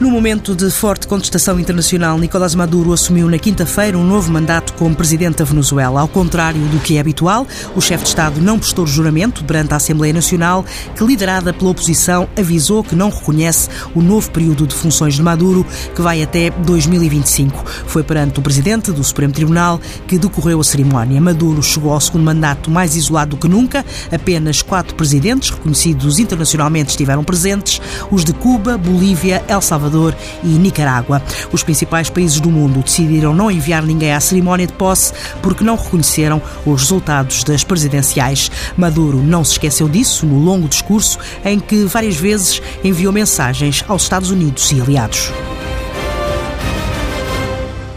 No momento de forte contestação internacional, Nicolás Maduro assumiu na quinta-feira um novo mandato como presidente da Venezuela. Ao contrário do que é habitual, o chefe de Estado não prestou juramento perante a Assembleia Nacional, que, liderada pela oposição, avisou que não reconhece o novo período de funções de Maduro, que vai até 2025. Foi perante o presidente do Supremo Tribunal que decorreu a cerimónia. Maduro chegou ao segundo mandato mais isolado do que nunca. Apenas quatro presidentes reconhecidos internacionalmente estiveram presentes: os de Cuba, Bolívia, El Salvador Salvador e Nicarágua. Os principais países do mundo decidiram não enviar ninguém à cerimónia de posse porque não reconheceram os resultados das presidenciais. Maduro não se esqueceu disso no longo discurso em que várias vezes enviou mensagens aos Estados Unidos e aliados.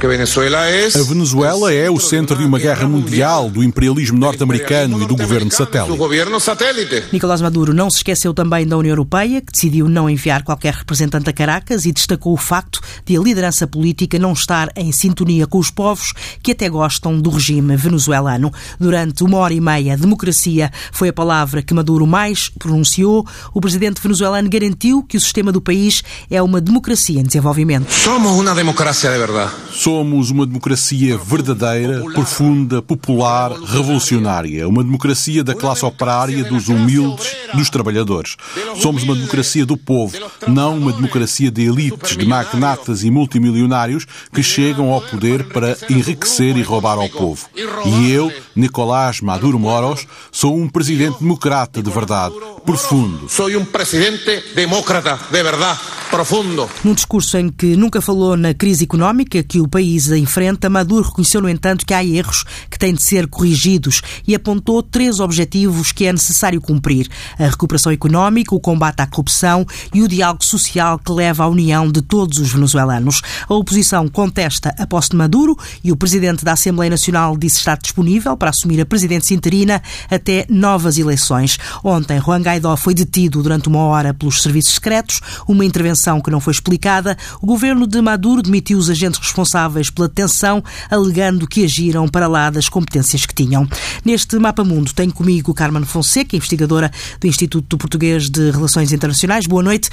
A Venezuela é o centro de uma guerra mundial do imperialismo norte-americano e do governo satélite. Nicolás Maduro não se esqueceu também da União Europeia, que decidiu não enviar qualquer representante a Caracas e destacou o facto de a liderança política não estar em sintonia com os povos que até gostam do regime venezuelano. Durante uma hora e meia, democracia foi a palavra que Maduro mais pronunciou. O presidente venezuelano garantiu que o sistema do país é uma democracia em desenvolvimento. Somos uma democracia de verdade. Somos uma democracia verdadeira, profunda, popular, revolucionária. Uma democracia da classe operária, dos humildes, dos trabalhadores. Somos uma democracia do povo, não uma democracia de elites, de magnatas e multimilionários que chegam ao poder para enriquecer e roubar ao povo. E eu, Nicolás Maduro Moros, sou um presidente democrata de verdade, profundo. Sou um presidente democrata de verdade, profundo. Num discurso em que nunca falou na crise económica que o país país enfrenta, Maduro reconheceu, no entanto, que há erros que têm de ser corrigidos e apontou três objetivos que é necessário cumprir: a recuperação económica, o combate à corrupção e o diálogo social que leva à união de todos os venezuelanos. A oposição contesta a posse de Maduro e o presidente da Assembleia Nacional disse estar disponível para assumir a presidência interina até novas eleições. Ontem, Juan Guaidó foi detido durante uma hora pelos serviços secretos, uma intervenção que não foi explicada. O governo de Maduro demitiu os agentes responsáveis responsáveis pela detenção, alegando que agiram para lá das competências que tinham. Neste Mapa Mundo tenho comigo Carmen Fonseca, investigadora do Instituto Português de Relações Internacionais. Boa noite.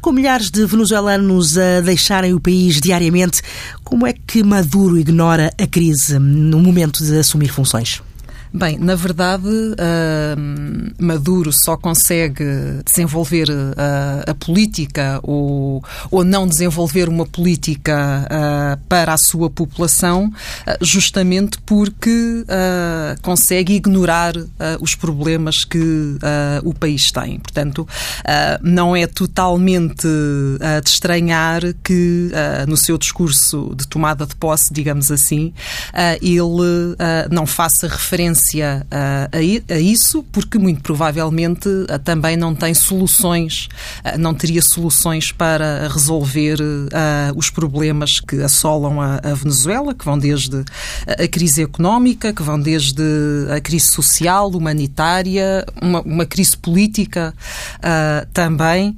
Com milhares de venezuelanos a deixarem o país diariamente, como é que Maduro ignora a crise no momento de assumir funções? Bem, na verdade, uh, Maduro só consegue desenvolver uh, a política ou, ou não desenvolver uma política uh, para a sua população justamente porque consegue ignorar os problemas que o país tem. Portanto, não é totalmente de estranhar que no seu discurso de tomada de posse, digamos assim, ele não faça referência referência a, a, isso, porque muito provavelmente também não tem soluções, não teria soluções para resolver os problemas que assolam a, a Venezuela, que vão desde a crise económica, que vão desde a crise social, humanitária, uma, uma crise política também,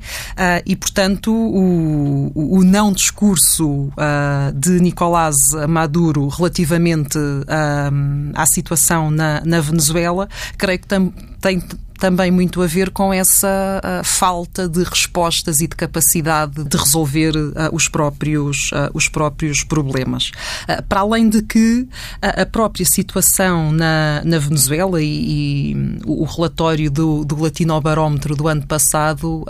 e portanto o, o não discurso de Nicolás Maduro relativamente à situação na, na, Venezuela, creio que tam, tem também muito a ver com essa uh, falta de respostas e de capacidade de resolver uh, os, próprios, uh, os próprios problemas. para além de que a própria situação na, na Venezuela e, e o relatório do, do Latinobarómetro do ano passado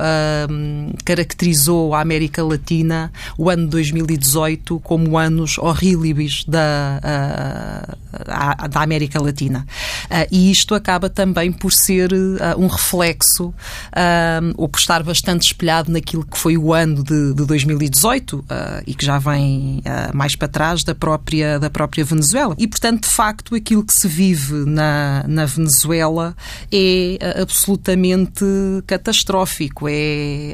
caracterizou a América Latina, o ano 2018, como anos horríveis da, da América Latina. e isto acaba também por ser uh, um reflexo, uh, ou por estar bastante espelhado naquilo que foi o ano de, de 2018 uh, e que já vem mais para trás da própria, da própria Venezuela. E, portanto, de facto, aquilo que se vive na, na Venezuela é absolutamente catastrófico, é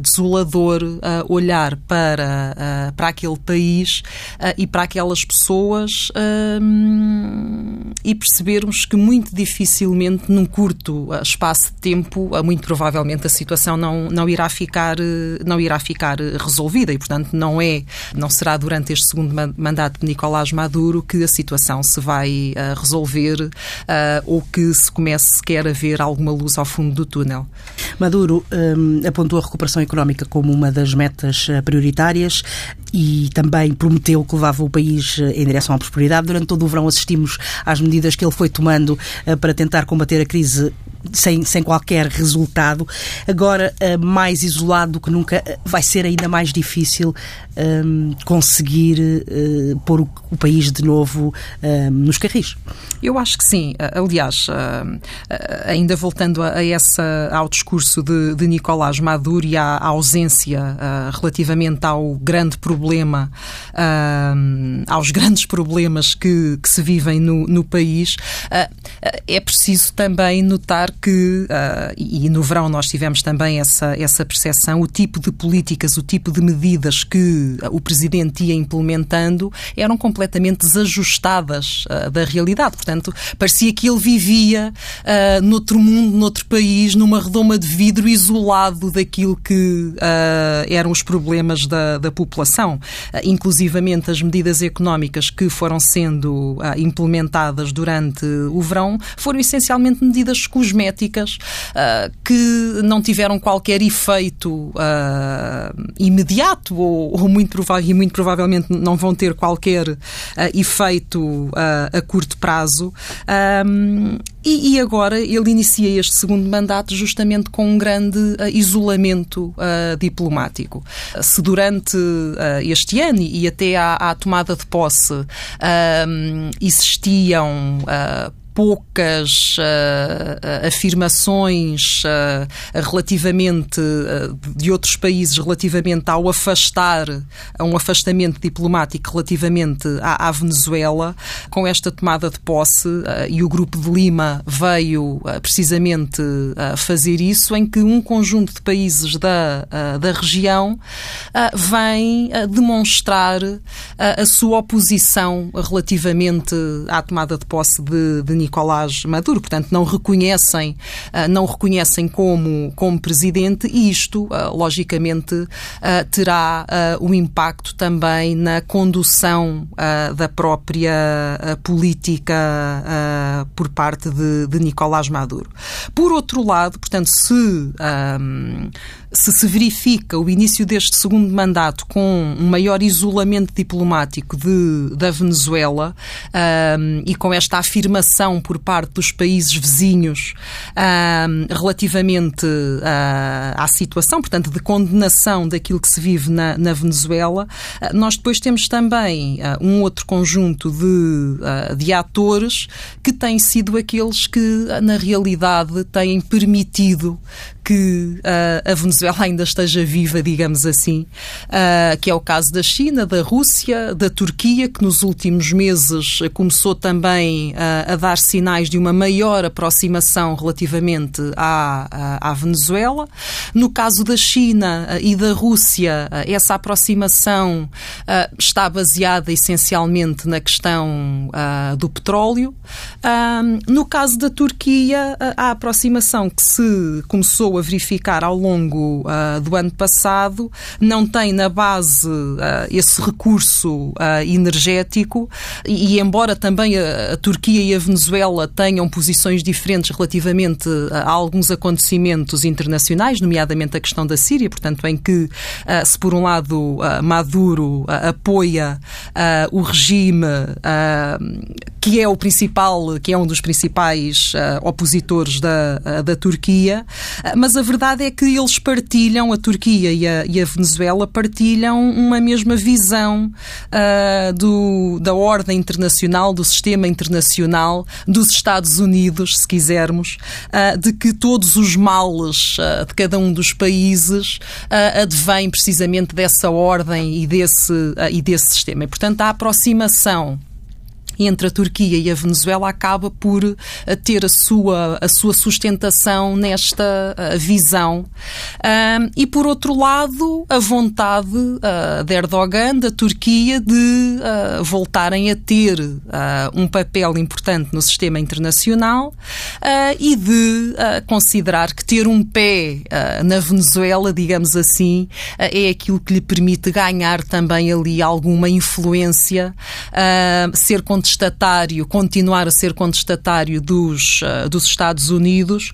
desolador olhar para, para aquele país e para aquelas pessoas e percebermos que muito dificilmente, num curto espaço de tempo, muito provavelmente a situação não, não, irá ficar, não irá ficar resolvida e, portanto, não é, não será durante este segundo mandato de Nicolás Maduro que a situação se vai resolver ou que se comece sequer a ver alguma luz ao fundo do túnel. Maduro um, apontou a recuperação económica como uma das metas prioritárias e também prometeu que levava o país em direção à prosperidade. Durante todo o verão assistimos às medidas que ele foi tomando para tentar combater a crise sem, sem qualquer resultado. Agora, eh, mais isolado do que nunca, eh, vai ser ainda mais difícil um, ehm, conseguir uh, pôr o, o, país de novo ehm, nos carris. Eu acho que sim. Aliás, uh, ainda voltando a, a, essa, ao discurso de, de Nicolás Maduro e à, à ausência uh, relativamente ao grande problema, aos grandes problemas que, que se vivem no, no país, é preciso também notar que, uh, e no verão nós tivemos também essa, essa percepção, o tipo de políticas, o tipo de medidas que o Presidente ia implementando eram completamente desajustadas uh, da realidade. Portanto, parecia que ele vivia uh, noutro mundo, noutro país, numa redoma de vidro, isolado daquilo que eram os problemas da, da população. Inclusivamente as medidas económicas que foram sendo implementadas durante o verão foram essencialmente medidas cosméticas cosméticas uh, que não tiveram qualquer efeito uh, imediato ou, ou, muito e muito provavelmente não vão ter qualquer uh, efeito a curto prazo. Um, e, e, agora ele inicia este segundo mandato justamente com um grande uh, isolamento uh, diplomático. Se durante uh, este ano e até à, à tomada de posse existiam poucas uh, afirmações uh, relativamente uh, de outros países relativamente ao afastar, a um afastamento diplomático relativamente à, à Venezuela, com esta tomada de posse, e o Grupo de Lima veio precisamente fazer isso, em que um conjunto de países da, da região vem demonstrar a sua oposição relativamente à tomada de posse de, de Nicolás Maduro, portanto não reconhecem, ah, não reconhecem como, como presidente e isto, ah, logicamente, ah, terá um impacto também na condução da própria política por parte de, de Nicolás Maduro. Por outro lado, portanto, se se se verifica o início deste segundo mandato com um maior isolamento diplomático de, da Venezuela um, e com esta afirmação por parte dos países vizinhos um, relativamente uh, à situação, portanto, de condenação daquilo que se vive na, na Venezuela, uh, nós depois temos também uh, um outro conjunto de, de atores que têm sido aqueles que, na realidade, têm permitido que uh, a Venezuela ainda esteja viva, digamos assim, uh, que é o caso da China, da Rússia, da Turquia, que nos últimos meses começou também uh, a dar sinais de uma maior aproximação relativamente à, à, à Venezuela. No caso da China e da Rússia, essa aproximação está baseada essencialmente na questão do petróleo. no caso da Turquia, a aproximação que se começou a verificar ao longo uh, do ano passado não tem na base uh, esse recurso uh, energético e, e, embora também a, a, Turquia e a Venezuela tenham posições diferentes relativamente a, alguns acontecimentos internacionais, nomeadamente a questão da Síria, portanto, em que se por um lado Maduro apoia o regime que é o principal, que é um dos principais opositores da, da Turquia, mas a verdade é que eles partilham, a Turquia e a, e a Venezuela partilham uma mesma visão uh, do, da ordem internacional, do sistema internacional, dos Estados Unidos, se quisermos, uh, de que todos os males uh, de cada um dos países advêm precisamente dessa ordem e desse, e desse sistema. E, portanto, a aproximação entre a Turquia e a Venezuela acaba por uh, ter a sua, a sua sustentação nesta uh, visão. Um, e, por outro lado, a vontade uh, de Erdogan, da Turquia, de voltarem a ter um papel importante no sistema internacional e de considerar que ter um pé na Venezuela, digamos assim, é aquilo que lhe permite ganhar também ali alguma influência, ser contestatário, continuar a ser contestatário dos, uh, dos Estados Unidos,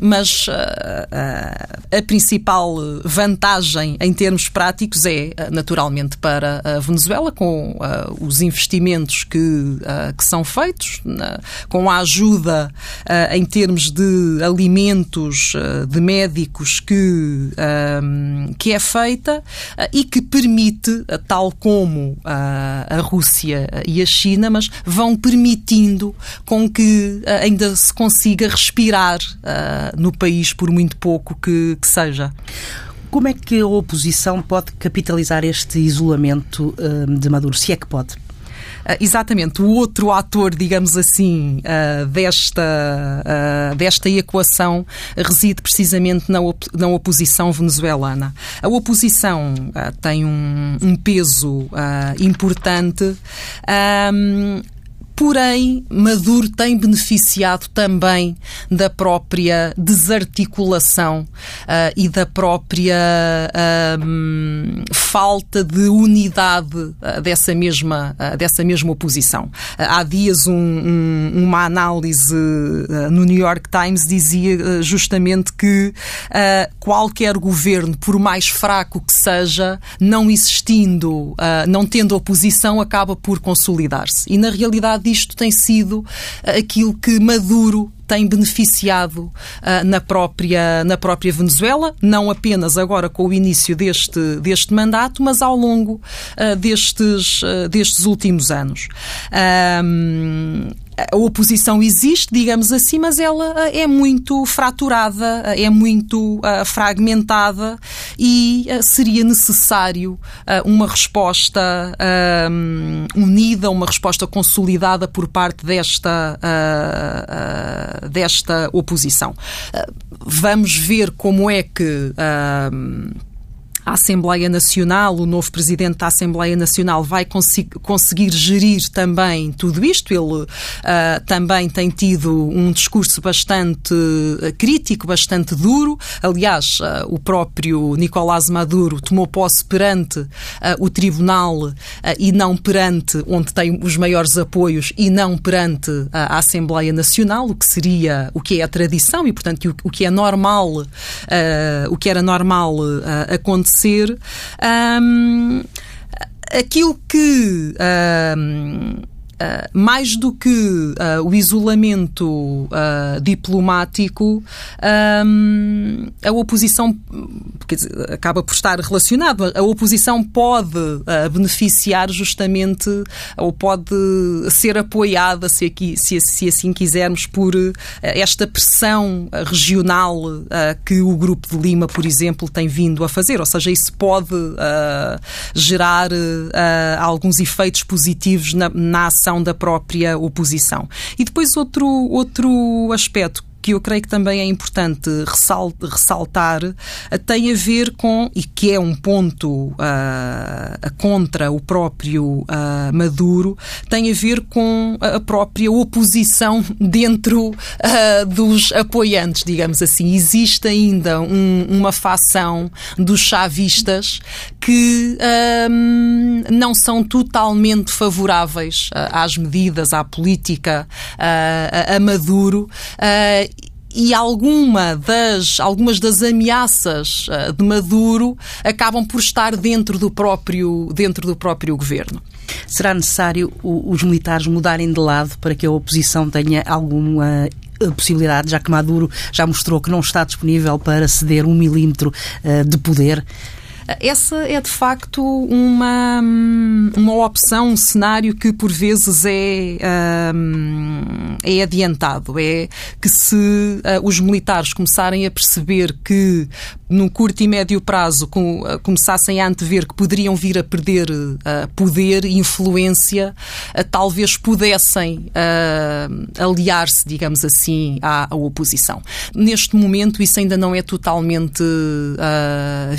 mas uh, a principal vantagem em termos práticos é, naturalmente, para a Venezuela, com os investimentos que, que são feitos, com a ajuda em termos de alimentos, de médicos que, que é feita e que permite, tal como a Rússia e a China, China, mas vão permitindo com que uh, ainda se consiga respirar uh, no país, por muito pouco que, que seja. Como é que a oposição pode capitalizar este isolamento uh, de Maduro, se é que pode? Uh, exatamente, o outro ator, digamos assim, uh, desta, uh, desta equação reside precisamente na, op na oposição venezuelana. A oposição tem um, um peso importante. Um, Porém, Maduro tem beneficiado também da própria desarticulação uh, e da própria uh, falta de unidade uh, dessa, mesma, dessa mesma oposição. há dias, um, um, uma análise no New York Times dizia justamente que qualquer governo, por mais fraco que seja, não existindo, não tendo oposição, acaba por consolidar-se. E, na realidade, isto tem sido eh, aquilo que Maduro tem beneficiado uh, na, própria, na própria Venezuela, não apenas agora com o início deste, deste mandato, mas ao longo uh, destes, uh, destes últimos anos a oposição existe, digamos assim, mas ela é muito fraturada, é muito fragmentada e seria necessário uma resposta unida, uma resposta consolidada por parte desta, desta oposição. vamos ver como é que a Assembleia Nacional, o novo presidente da Assembleia Nacional, vai conseguir gerir também tudo isto. Ele uh, também tem tido um discurso bastante ah, crítico, bastante duro. Aliás, uh, o próprio Nicolás Maduro tomou posse perante uh, o Tribunal e não perante onde tem os maiores apoios e não perante a Assembleia Nacional, o que seria o que é a tradição e, portanto, o, que é normal, o que era normal acontecer ser um, aquilo que. Um, Uh, mais do que uh, o isolamento uh, diplomático, um, a oposição dizer, acaba por estar relacionado. A oposição pode beneficiar justamente ou pode ser apoiada, se, aqui, se, se assim quisermos, por esta pressão regional que o Grupo de Lima, por exemplo, tem vindo a fazer. Ou seja, isso pode gerar alguns efeitos positivos na, na ação da própria oposição. E depois outro, outro aspecto que eu creio que também é importante ressaltar tem a ver com, e que é um ponto uh, contra o próprio uh, Maduro, tem a ver com a própria oposição dentro uh, dos apoiantes, digamos assim. Existe ainda um, uma facção dos chavistas que não são totalmente favoráveis às medidas, à política, a Maduro e alguma das, algumas das ameaças uh, de Maduro acabam por estar dentro do próprio, dentro do próprio governo. Será necessário os militares mudarem de lado para que a oposição tenha alguma eh, possibilidade, já que Maduro já mostrou que não está disponível para ceder um milímetro uh, de poder? Essa é de facto uma, uma opção, um cenário que por vezes é, é adiantado. É que se os militares começarem a perceber que no curto e médio prazo começassem a antever que poderiam vir a perder poder e influência, talvez pudessem aliar-se, digamos assim, à, à, oposição. Neste momento isso ainda não é totalmente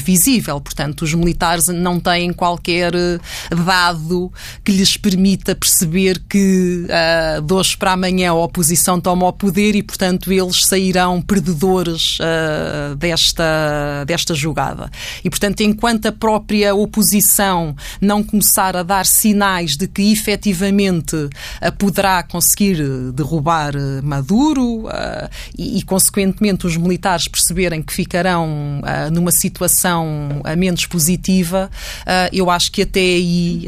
visível, portanto os militares não têm qualquer dado que lhes permita perceber que uh, de hoje para amanhã a oposição toma o poder e, portanto, eles sairão perdedores uh, desta, desta jogada. E, portanto, enquanto a própria oposição não começar a dar sinais de que efetivamente poderá conseguir derrubar Maduro e, e, consequentemente, os militares perceberem que ficarão numa situação menos positiva, eu acho que até aí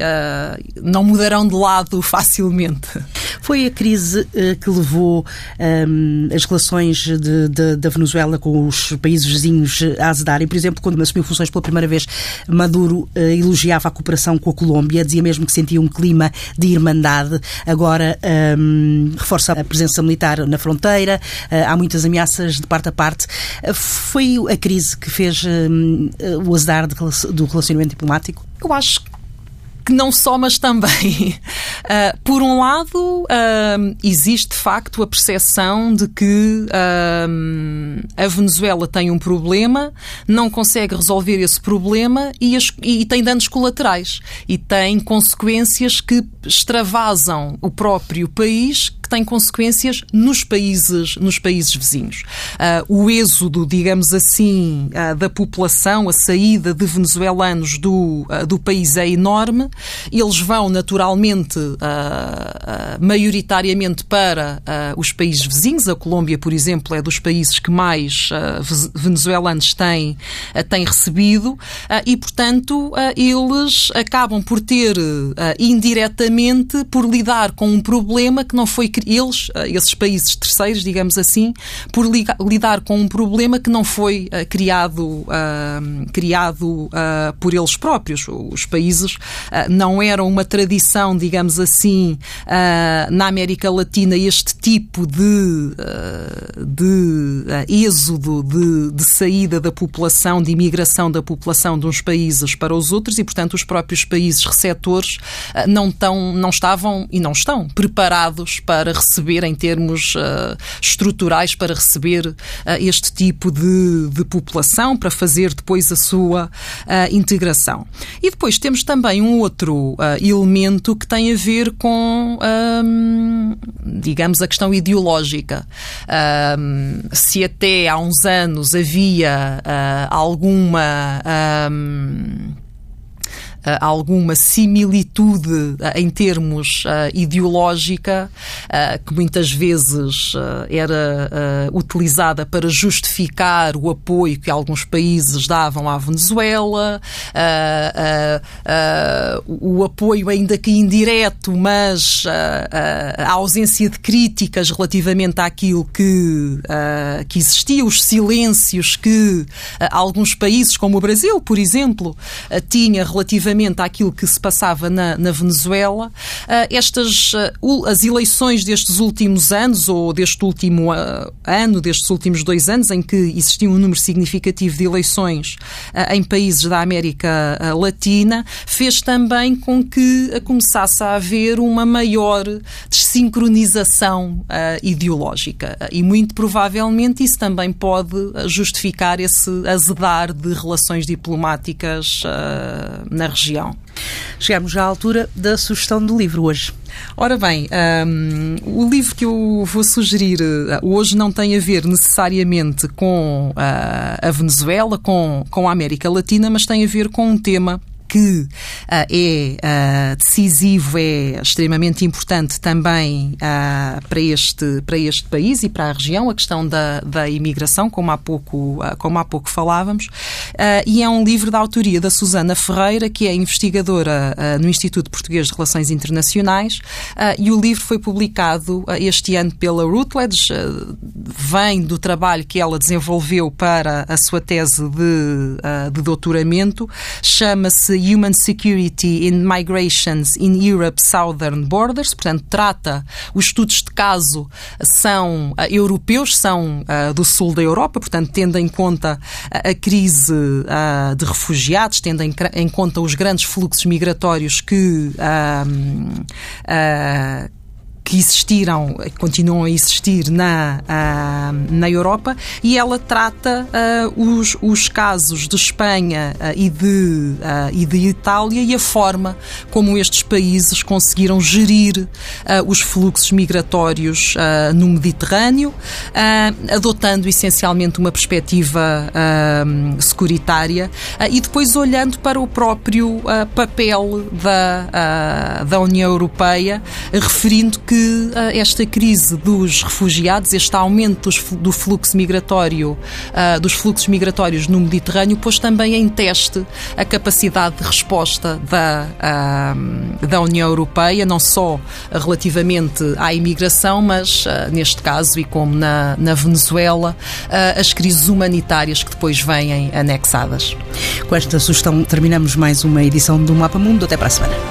não mudarão de lado facilmente. Foi a crise uh, que levou um, as relações de, de, da Venezuela com os países vizinhos a azedarem. Por exemplo, quando assumiu funções pela primeira vez, Maduro uh, elogiava a cooperação com a Colômbia, dizia mesmo que sentia um clima de irmandade. Agora um, reforça a presença militar na fronteira, uh, há muitas ameaças de parte a parte. foi a crise que fez hum, o azar do relacionamento diplomático? Eu acho que não só, mas também. Uh, por um lado, uh, existe de facto a percepção de que uh, a Venezuela tem um problema, não consegue resolver esse problema e, as, e, tem danos colaterais e tem consequências que extravasam o próprio país tem consequências nos países, nos países vizinhos. Uh, o êxodo, digamos assim, uh, da população, a saída de venezuelanos do, uh, do país é enorme. Eles vão naturalmente, maioritariamente, para os países vizinhos. A Colômbia, por exemplo, é dos países que mais venezuelanos têm, têm recebido e, portanto, eles acabam por ter indiretamente por lidar com um problema que não foi eles, eh, esses países terceiros, digamos assim, por lidar com um problema que não foi uh, criado, criado uh, por eles próprios. Os países não eram uma tradição, digamos assim, na América Latina este tipo de, de êxodo, de, de saída da população, de imigração da população de uns países para os outros e, portanto, os próprios países receptores não, tão, não estavam e não estão preparados para para receber, em termos uh, estruturais, para receber uh, este tipo de, de, população, para fazer depois a sua uh, integração. E depois temos também um outro elemento que tem a ver com, digamos, a questão ideológica. Se até há uns anos havia alguma. Alguma similitude uh, em termos uh, ideológica, que muitas vezes era utilizada para justificar o apoio que alguns países davam à Venezuela, o apoio ainda que indireto, mas a ausência de críticas relativamente àquilo que, que existia, os silêncios que alguns países, como o Brasil, por exemplo, tinha relativamente relativamente àquilo que se passava na, na Venezuela. Ah, estas, ah, as eleições destes últimos anos, ou deste último ah, ano, destes últimos dois anos, em que existia um número significativo de eleições em países da América Latina, fez também com que começasse a haver uma maior desincronização ideológica. E muito provavelmente isso também pode justificar esse azedar de relações diplomáticas na região. Chegamos à altura da sugestão do livro hoje. Ora bem, um, o livro que eu vou sugerir hoje não tem a ver necessariamente com a Venezuela, com, com a América Latina, mas tem a ver com um tema que é decisivo, é extremamente importante também para, este, para este país e para a região, a questão da, da imigração, como há pouco, como há pouco falávamos, e é um livro da autoria da Susana Ferreira, que é investigadora no Instituto Português de Relações Internacionais, e o livro foi publicado este ano pela Routledge, vem do trabalho que ela desenvolveu para a sua tese de, de doutoramento, chama-se Human Security in Migrations in Europe's Southern Borders, portanto, trata, os estudos de caso são uh, europeus, são uh, do sul da Europa, portanto, tendo em conta a crise uh, de refugiados, tendo em, em, conta os grandes fluxos migratórios que que existiram, continuam a existir na, uh, na Europa, e ela trata uh, os, os casos de Espanha uh, e, de, e de Itália e a forma como estes países conseguiram gerir os fluxos migratórios no Mediterrâneo, adotando essencialmente uma perspectiva securitária e depois olhando para o próprio papel da, da União Europeia, referindo que uh, esta crise dos refugiados, este aumento dos, do fluxo migratório, uh, dos fluxos migratórios no Mediterrâneo, pôs também em teste a capacidade de resposta da, uh, da União Europeia, não só relativamente à imigração, mas neste caso, e como na, na Venezuela, as crises humanitárias que depois vêm anexadas. Com esta sugestão terminamos mais uma edição do Mapa Mundo. Até para a semana.